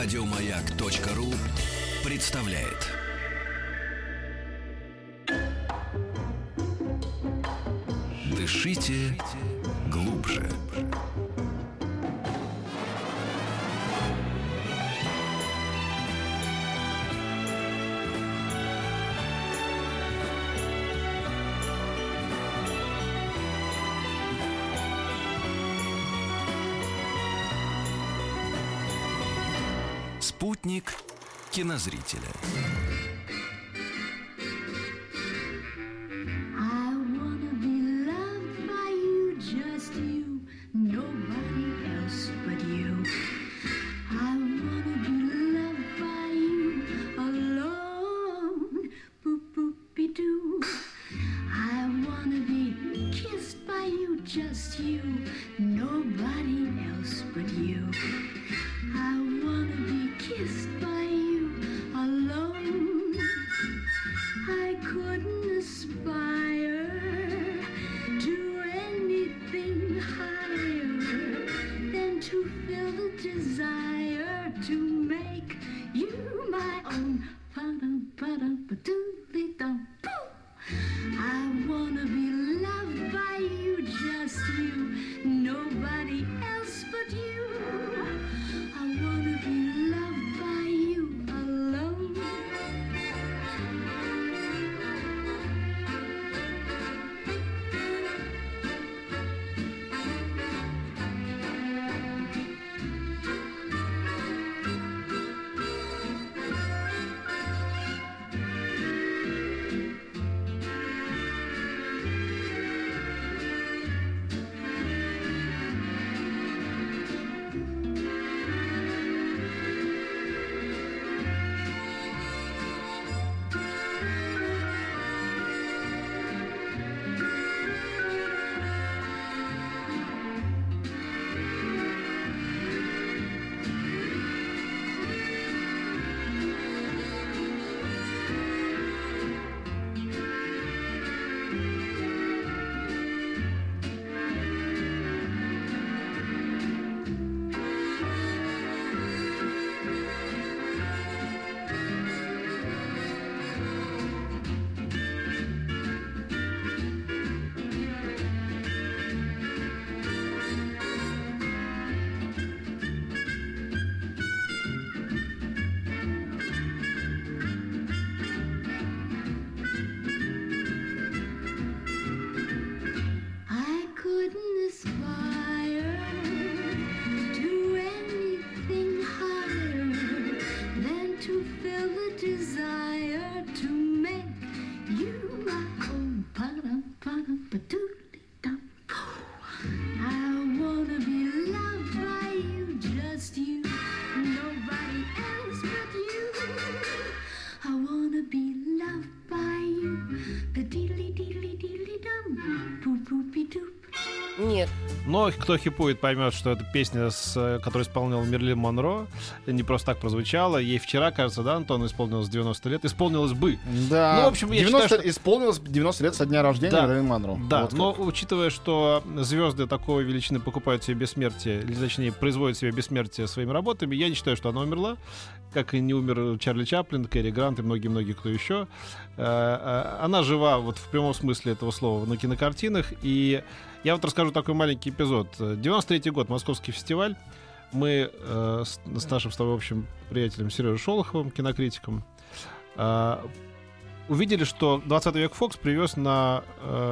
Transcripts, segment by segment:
Радиомаяк.ру представляет. Дышите глубже. Спутник кинозрителя. Но кто хипует, поймет, что это песня, с, которую исполнял Мерлин Монро. Не просто так прозвучала. Ей вчера, кажется, да, Антон, исполнилось 90 лет. Исполнилось бы. Да. Ну, в общем, я 90 считаю, что- исполнилось 90 лет со дня рождения Да. Мерлин Монро. Да, Вот как. но учитывая, что звезды такой величины покупают себе бессмертие, или точнее производят себе бессмертие своими работами, я не считаю, что она умерла, как и не умер Чарли Чаплин, Кэрри Грант и многие-многие кто еще. Э, э, Она жива вот в прямом смысле этого слова на кинокартинах, и я вот расскажу такой маленький эпизод. 93 год, Московский фестиваль. Мы э, с, нашим с тобой общим приятелем Сережей Шолоховым, кинокритиком, увидели, что 20 век Фокс привез на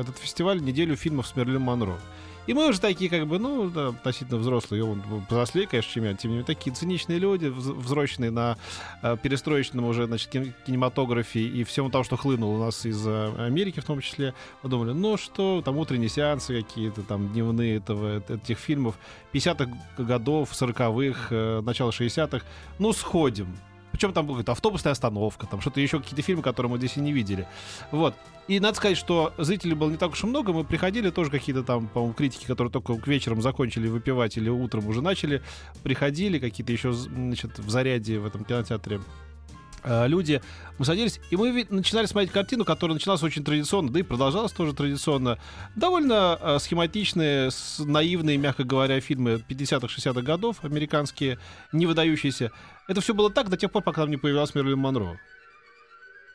этот фестиваль неделю фильмов с Мерлин Монро. И мы уже такие, как бы, ну, да, относительно взрослые, он взрослее, конечно, чем я, тем не менее, такие циничные люди, вз- взросленные на э, перестроечном уже, значит, кин- кинематографе и всему тому, что хлынуло у нас из э, Америки в том числе, подумали, ну что, там утренние сеансы какие-то, там дневные этого, этих фильмов 50-х годов, 40-х, э, начало 60-х, ну, сходим. Причем там будет автобусная остановка, там что-то еще, какие-то фильмы, которые мы здесь и не видели. Вот. И надо сказать, что зрителей было не так уж и много. Мы приходили, тоже какие-то там, по-моему, критики, которые только к вечером закончили выпивать или утром уже начали, приходили, какие-то еще, значит, в заряде в этом кинотеатре люди, мы садились, и мы начинали смотреть картину, которая начиналась очень традиционно, да и продолжалась тоже традиционно. Довольно э, схематичные, наивные, мягко говоря, фильмы 50-х, 60-х годов, американские, не выдающиеся. Это все было так до тех пор, пока там не появилась Мерлин Монро.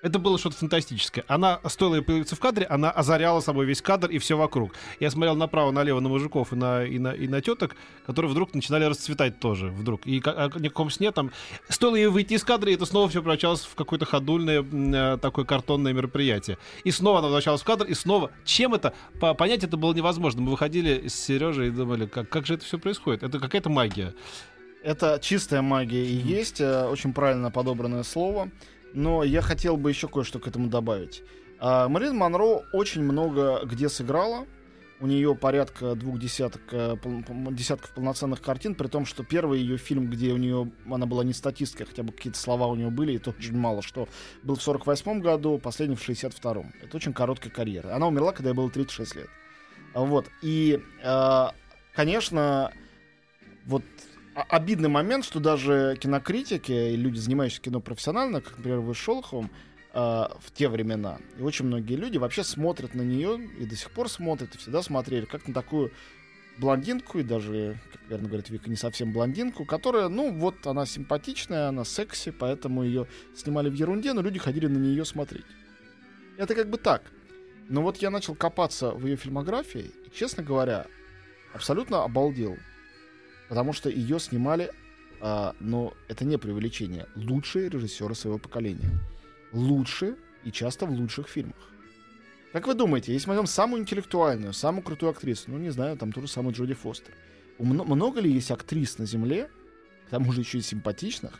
Это было что-то фантастическое. Она, стоило ей появиться в кадре, она озаряла собой весь кадр и все вокруг. Я смотрел направо-налево на мужиков и на, и, на, и на теток, которые вдруг начинали расцветать тоже. Вдруг. И ка- о никаком сне там... Стоило ей выйти из кадра, и это снова все превращалось в какое-то ходульное э, такое картонное мероприятие. И снова она возвращалась в кадр, и снова... Чем это? По- понять это было невозможно. Мы выходили с Сережей и думали, как, как же это все происходит? Это какая-то магия. Это чистая магия и есть, э, очень правильно подобранное слово. Но я хотел бы еще кое-что к этому добавить. А, Мэрилин Монро очень много где сыграла. У нее порядка двух десяток, э, десятков полноценных картин, при том, что первый ее фильм, где у нее она была не статисткой, хотя бы какие-то слова у нее были, и то очень мало, что был в 48 году, последний в 62-м. Это очень короткая карьера. Она умерла, когда ей было 36 лет. А Вот. И, э, конечно, вот а- обидный момент, что даже кинокритики и люди, занимающиеся кино профессионально, как, например, вы с Шолоховым, э, в те времена, и очень многие люди вообще смотрят на нее, и до сих пор смотрят, и всегда смотрели, как на такую блондинку, и даже, как верно говорит Вика, не совсем блондинку, которая, ну, вот она симпатичная, она секси, поэтому ее снимали в ерунде, но люди ходили на нее смотреть. Это как бы так. Но вот я начал копаться в ее фильмографии, и, честно говоря, абсолютно обалдел. Потому что ее снимали, а, но это не преувеличение, лучшие режиссеры своего поколения. Лучшие и часто в лучших фильмах. Как вы думаете, если мы возьмем самую интеллектуальную, самую крутую актрису, ну, не знаю, там ту же самую Джоди Фостер, много ли есть актрис на Земле, к тому же еще и симпатичных,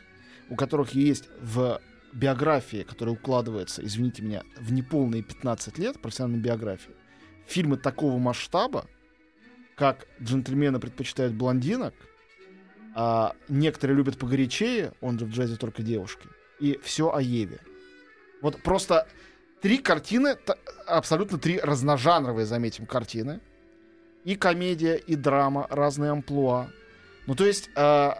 у которых есть в биографии, которая укладывается, извините меня, в неполные 15 лет профессиональной биографии, фильмы такого масштаба, как джентльмены предпочитают блондинок, а некоторые любят погорячее, он же в джазе только девушки, и все о Еве. Вот просто три картины, абсолютно три разножанровые, заметим, картины. И комедия, и драма, разные амплуа. Ну, то есть, э,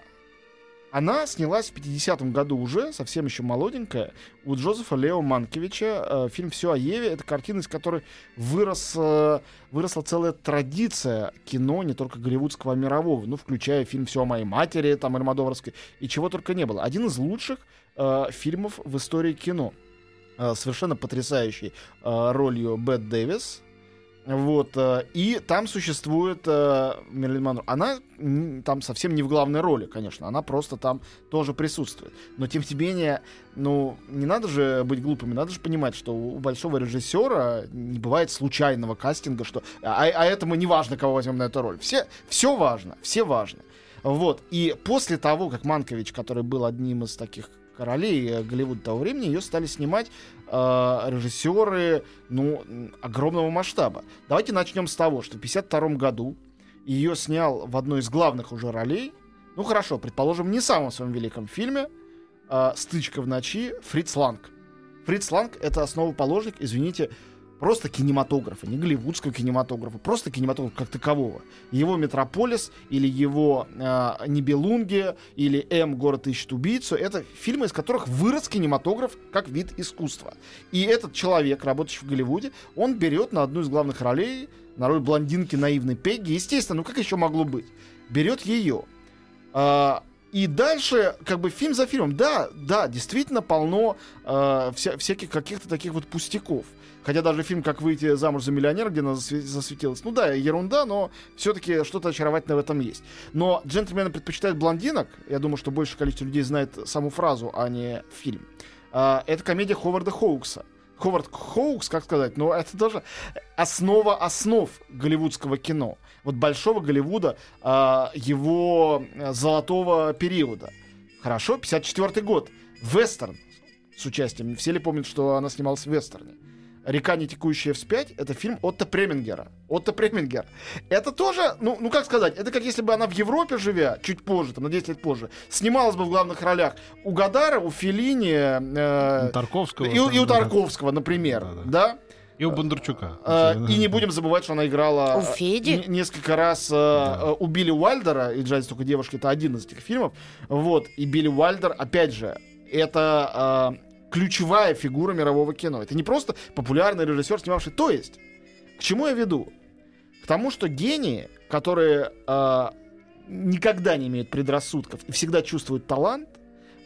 она снялась в 50-м году уже, совсем еще молоденькая, у Джозефа Лео Манкевича. э, фильм «Все о Еве» — это картина, из которой вырос, э, выросла целая традиция кино, не только голливудского, а мирового, ну, включая фильм «Все о моей матери», там, Альмадоварской, и чего только не было. Один из лучших э, фильмов в истории кино. Э, совершенно потрясающей э, ролью Бет Дэвис. Вот, э, и там существует э, Мерлин Монро. Она там совсем не в главной роли, конечно, она просто там тоже присутствует. Но тем не менее, ну, не надо же быть глупыми, надо же понимать, что у большого режиссера не бывает случайного кастинга, что а, а этому не важно, кого возьмем на эту роль. Все, все важно, все важно. Вот, и после того, как Манкович, который был одним из таких королей э, Голливуда того времени, ее стали снимать э, режиссеры, ну, огромного масштаба. Давайте начнем с того, что в 52 году ее снял в одной из главных уже ролей, ну хорошо, предположим, не самом своем великом фильме, э, «Стычка в ночи» Фриц Ланг. Фриц Ланг — это основоположник, извините, просто кинематографа, не голливудского кинематографа, просто кинематографа как такового. Его «Метрополис» или его э, «Нибелунги» или «М. Город ищет убийцу» — это фильмы, из которых вырос кинематограф как вид искусства. И этот человек, работающий в Голливуде, он берет на одну из главных ролей, на роль блондинки наивной Пегги, естественно, ну как еще могло быть? Берет ее. А, и дальше, как бы фильм за фильмом, да, да, действительно полно э, вся- всяких каких-то таких вот пустяков. Хотя даже фильм «Как выйти замуж за миллионера», где она засве- засветилась, ну да, ерунда, но все-таки что-то очаровательное в этом есть. Но «Джентльмены предпочитают блондинок», я думаю, что большее количество людей знает саму фразу, а не фильм. А, это комедия Ховарда Хоукса. Ховард Хоукс, как сказать, но это тоже основа основ голливудского кино. Вот большого Голливуда, а, его э, золотого периода. Хорошо, 54 год. Вестерн с участием. Все ли помнят, что она снималась в вестерне? «Река, не текущая вспять» — это фильм Отто Премингера. Отто Премингер. Это тоже, ну, ну как сказать, это как если бы она в Европе, живя, чуть позже, там, на 10 лет позже, снималась бы в главных ролях у Гадара, у Феллини, э, Тарковского. и, у- и у да, да. Тарковского, например, Да-да. да? И у Бондарчука. Э, и не будем забывать, что она играла У э, Феди? не- несколько раз э, э, у Билли Уайлдера, и «Джаз только девушки» — это один из этих фильмов. Вот, и Билли Уайлдер, опять же, это ключевая фигура мирового кино. Это не просто популярный режиссер, снимавший. То есть, к чему я веду? К тому, что гении, которые никогда не имеют предрассудков и всегда чувствуют талант,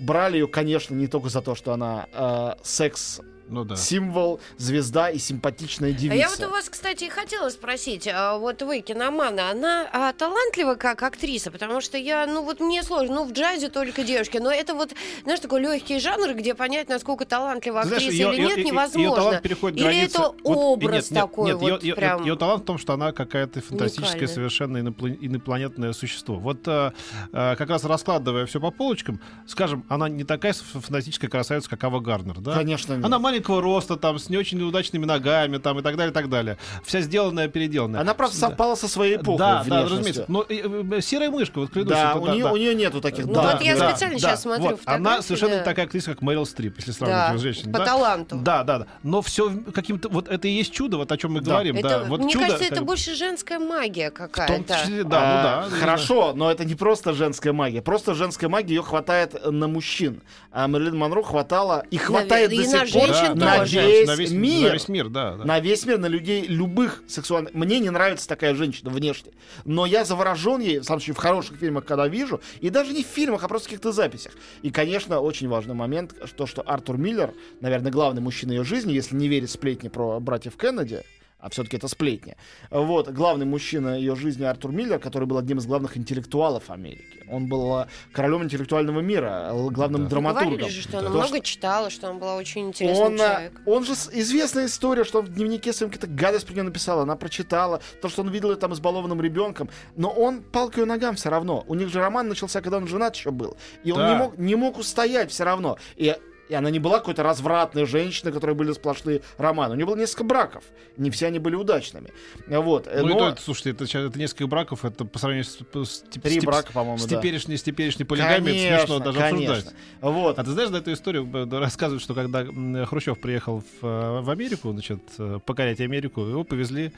брали ее, конечно, не только за то, что она а, секс Ну да. символ, звезда и симпатичная девица. А я вот у вас, кстати, и хотела спросить, а вот вы, киномана, она а, талантлива как актриса? Потому что я, ну вот мне сложно, ну в джазе только девушки, но это вот, знаешь, такой легкий жанр, где понять, насколько талантлива знаешь, актриса её- или нет, её- невозможно. её талант переходит или границы. это Вот, образ нет, нет, такой нет, вот её- прям... её талант в том, что она какая-то фантастическое, Уникальная. совершенно инопла- инопланетное существо. Вот э, э, как раз раскладывая все по полочкам, скажем, она не такая фантастическая красавица, как Ава Гарнер, да? Конечно, нет. Она маленького роста, там, с не очень удачными ногами, там, и так далее, и так далее. Вся сделанная, переделанная. Она просто Да. совпала со своей эпохой. Да, да, разумеется. Но э, э, серая мышка, вот клянусь, Да, это у, да, нее, да. у нее нету таких Ну да, вот я да. специально сейчас смотрю вот. Она совершенно да. такая актриса, как Мэрил Стрип, если Да, сравнивать с женщиной. по да? таланту. Да, да, да. Но все каким-то... Вот это и есть чудо, вот о чем мы говорим. Это, да. Вот мне чудо, кажется, это как- больше женская магия В том какая-то. числе, да, А, ну да. Хорошо, но это не просто женская магия. Просто женская магия ее хватает на мужчин. А Мэрилин Монро хватало и хватает до сих пор женщин на, тоже. весь на весь мир. На весь мир, да. да. На весь мир, на людей любых сексуальных. Мне не нравится такая женщина внешне. Но я заворожен ей, в самом случае, в хороших фильмах, когда вижу. И даже не в фильмах, а просто в каких-то записях. И, конечно, очень важный момент, что, что Артур Миллер, наверное, главный мужчина ее жизни, если не верить сплетни про братьев Кеннеди, а все-таки это сплетни. Вот, главный мужчина ее жизни Артур Миллер, который был одним из главных интеллектуалов Америки. Он был э, королем интеллектуального мира, э, главным Да. драматургом. Говорили же, что она много читала, что она была очень интересный он, а, человек. он же известная история, что он в дневнике своем какие-то гадость про нее написал, она прочитала, то, что он видел ее там избалованным ребенком, но он палкой ногам все равно. У них же роман начался, когда он женат еще был, и он Да. не мог, не мог устоять все равно. И и она не была какой-то развратной женщиной, которой были сплошные романы. У нее было несколько браков. Не все они были удачными. Вот. Ну, и Но то, это, слушайте, это, это несколько браков, это по сравнению с, с, три с брака, по-моему, с да. теперешней, с теперешней полигамией, это смешно даже конечно. обсуждать. Вот. А ты знаешь, да, эту историю э, рассказывают, что когда Хрущев приехал в, э, в Америку, значит, э, покорять Америку, его повезли э,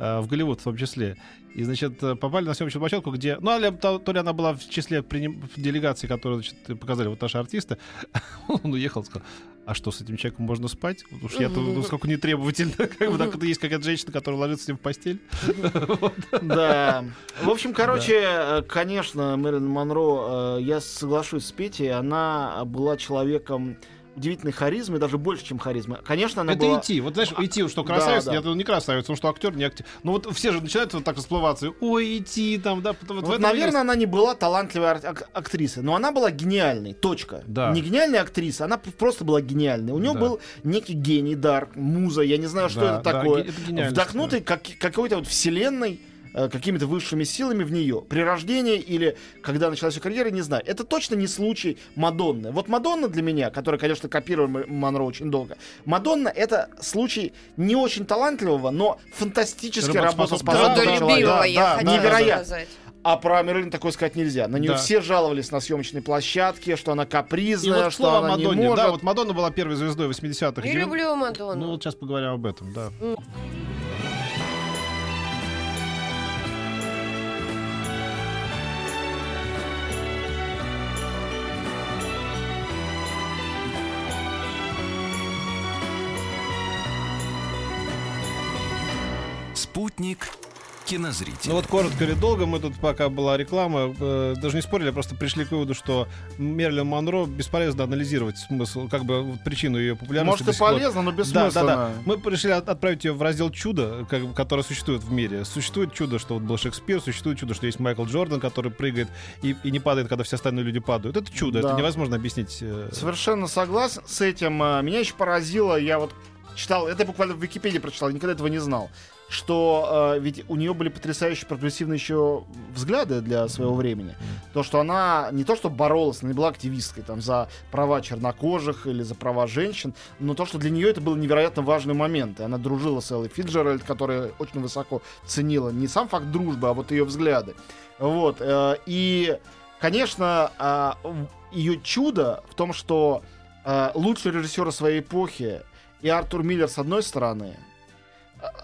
в Голливуд в том числе. И, значит, э, попали на съемочную площадку, где... Ну, а то, то ли она была в числе приним- делегации, которую, значит, показали вот наши артисты. Он уехал, сказал, а что, с этим человеком можно спать? Уж я-то, ну, сколько не требовательно. Как бы так, есть какая-то женщина, которая ложится с ним в постель. Да. В общем, короче, э, конечно, Мэрилин Монро, э, я соглашусь с Петей, она была человеком удивительной харизмы, даже больше, чем харизмы. Конечно, она это была... идти. Вот знаешь, идти, что Да, красавец, да. нет, он не красавец, он что актер, не актер. Ну вот все же начинают вот так расплываться. Ой, идти там, да. вот Вот, и есть. наверное, она не была талантливой ак- актрисой, но она была гениальной, точка. Да. Не гениальная актриса, она просто была гениальной. У нее Да. был некий гений, дар, муза, я не знаю, что Да, это да, такое. это Вдохнутый как, какой-то вот вселенной, какими-то высшими силами в нее. При рождении или когда началась ее карьера, не знаю. Это точно не случай Мадонны. Вот Мадонна для меня, которая, конечно, копировала Монро очень долго, Мадонна это случай не очень талантливого, но фантастически Работоспособного. Да, человека. я Да, хотела невероятно. сказать. А про Мерлин такое сказать нельзя. На нее Да. все жаловались на съемочной площадке, что она И капризная, вот что она Мадонне. не может. Да, вот Мадонна была первой звездой 80-х. Я люблю Мадонну. Ну вот сейчас поговорим об этом, да. Спутник кинозрителя. Ну вот коротко или долго, мы тут пока была реклама, э, даже не спорили, а просто пришли к выводу, что Мерлин Монро бесполезно анализировать смысл, как бы вот причину ее популярности. Может и полезно, но Да, бессмысленно. да, да. Мы решили от- отправить ее в раздел чудо, как, которое существует в мире. Существует чудо, что вот был Шекспир, существует чудо, что есть Майкл Джордан, который прыгает и, и не падает, когда все остальные люди падают. Это чудо, Да. это невозможно объяснить. э, Совершенно согласен с этим. А, Меня еще поразило, я вот читал, это я буквально в Википедии прочитал, никогда этого не знал, что э, ведь у нее были потрясающие прогрессивные еще взгляды для своего времени. То, что она не то, что боролась, она не была активисткой там, за права чернокожих или за права женщин, но то, что для нее это был невероятно важный момент. И она дружила с Эллой Фиджеральд, которая очень высоко ценила не сам факт дружбы, а вот ее взгляды. Вот. э, И, конечно, а, ее чудо в том, что э, лучшие режиссеры своей эпохи и Артур Миллер с одной стороны,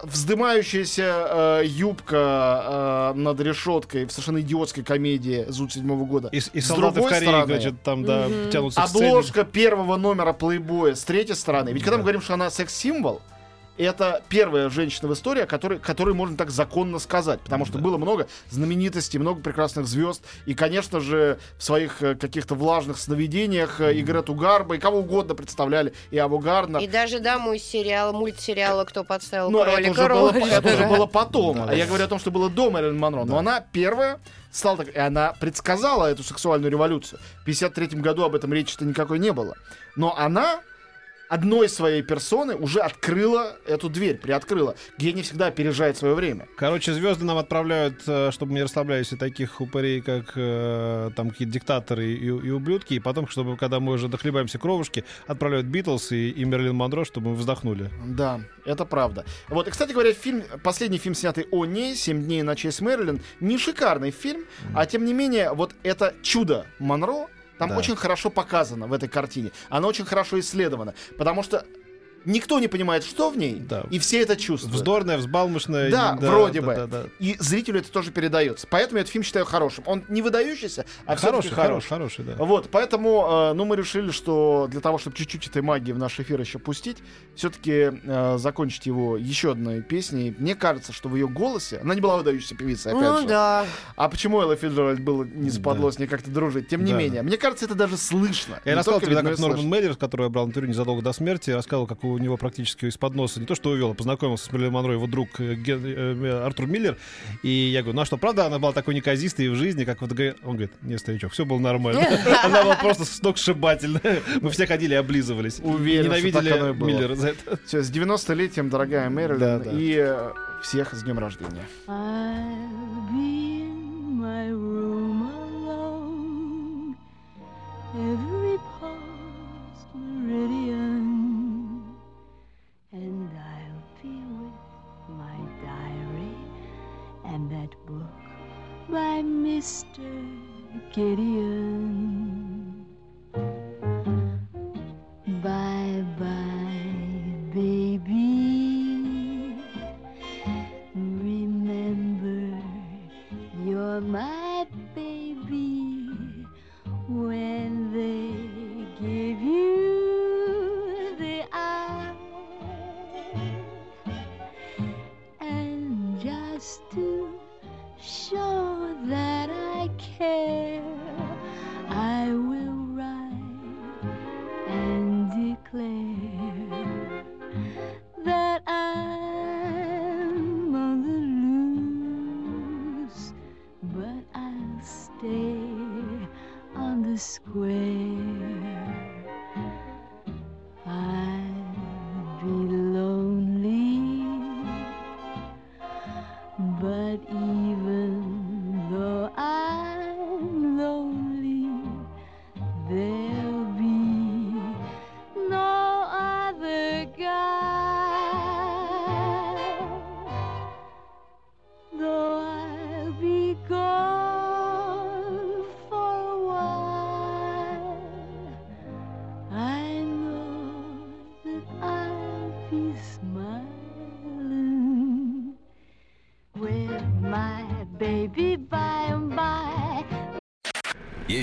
вздымающаяся э, юбка э, над решеткой в совершенно идиотской комедии Зуд седьмого года. И, и С солдаты в другой Корее, стороны, значит, там, да, тянутся к сцене. Обложка первого номера плейбоя с третьей стороны. Ведь когда мы говорим, что она секс-символ, это первая женщина в истории, о которой, которой можно так законно сказать. Потому что было много знаменитостей, много прекрасных звезд. И, конечно же, в своих э, каких-то влажных сновидениях э, и Грету Гарбо, и кого угодно представляли, и Абу Гарднер. И даже даму из сериала, мультсериала «Кто подставил Но это кролика уже, было, Роджера». это уже было потом. Да, а да. я говорю о том, что было до Мэрилин Монро. Но она первая стала так... И она предсказала эту сексуальную революцию. В 53 году об этом речи-то никакой не было. Но она одной своей персоны уже открыла эту дверь, приоткрыла. Гений всегда опережает свое время. Короче, звезды нам отправляют, э, чтобы мы не расслаблялись, и таких упырей, как э, там какие-то диктаторы и, и ублюдки, и потом, чтобы, когда мы уже дохлебаемся кровушки, отправляют Битлз и, и Мерлин Монро, чтобы мы вздохнули. Да, это правда. Вот, и, кстати говоря, фильм, последний фильм, снятый о ней, «Семь дней на честь Мэрилин», не шикарный фильм, а тем не менее, вот это чудо Монро, там Да. очень хорошо показано в этой картине. Она очень хорошо исследована, потому что никто не понимает, что в ней, Да. и все это чувствуют. Вздорная, взбалмошная. Да, не- вроде да, бы. да, да. И зрителю это тоже передается. Поэтому я этот фильм считаю хорошим. Он не выдающийся, а Хороший, хороший, хороший. да. Вот, поэтому, э, ну, мы решили, что для того, чтобы чуть-чуть этой магии в наш эфир еще пустить, все-таки закончить его еще одной песней. Мне кажется, что в ее голосе, она не была выдающейся певицей, опять Ну же. да. А почему Элла Фиджеральд было не спадло с ней как-то дружить? Тем не Да. менее, мне кажется, это даже слышно. Я Не рассказывал только тебе, как Норман. Меллер, который я брал интервью незадолго до смерти, рассказывал, как у него практически из-под носа, не то что увел, а познакомился с Мерлин Монро, его друг э, Ген- э, Артур Миллер. И я говорю, ну а что, правда, она была такой неказистой в жизни, как вот... Он говорит, не, старичок, все было нормально. Она была просто сногсшибательная. Мы все ходили и облизывались. Уверен, что Ненавидели так оно и было. Миллера за это. Все, с 90-летием, дорогая Мэрилин, Да, да. и э, всех с днем рождения. Every Mr. Gideon. I care,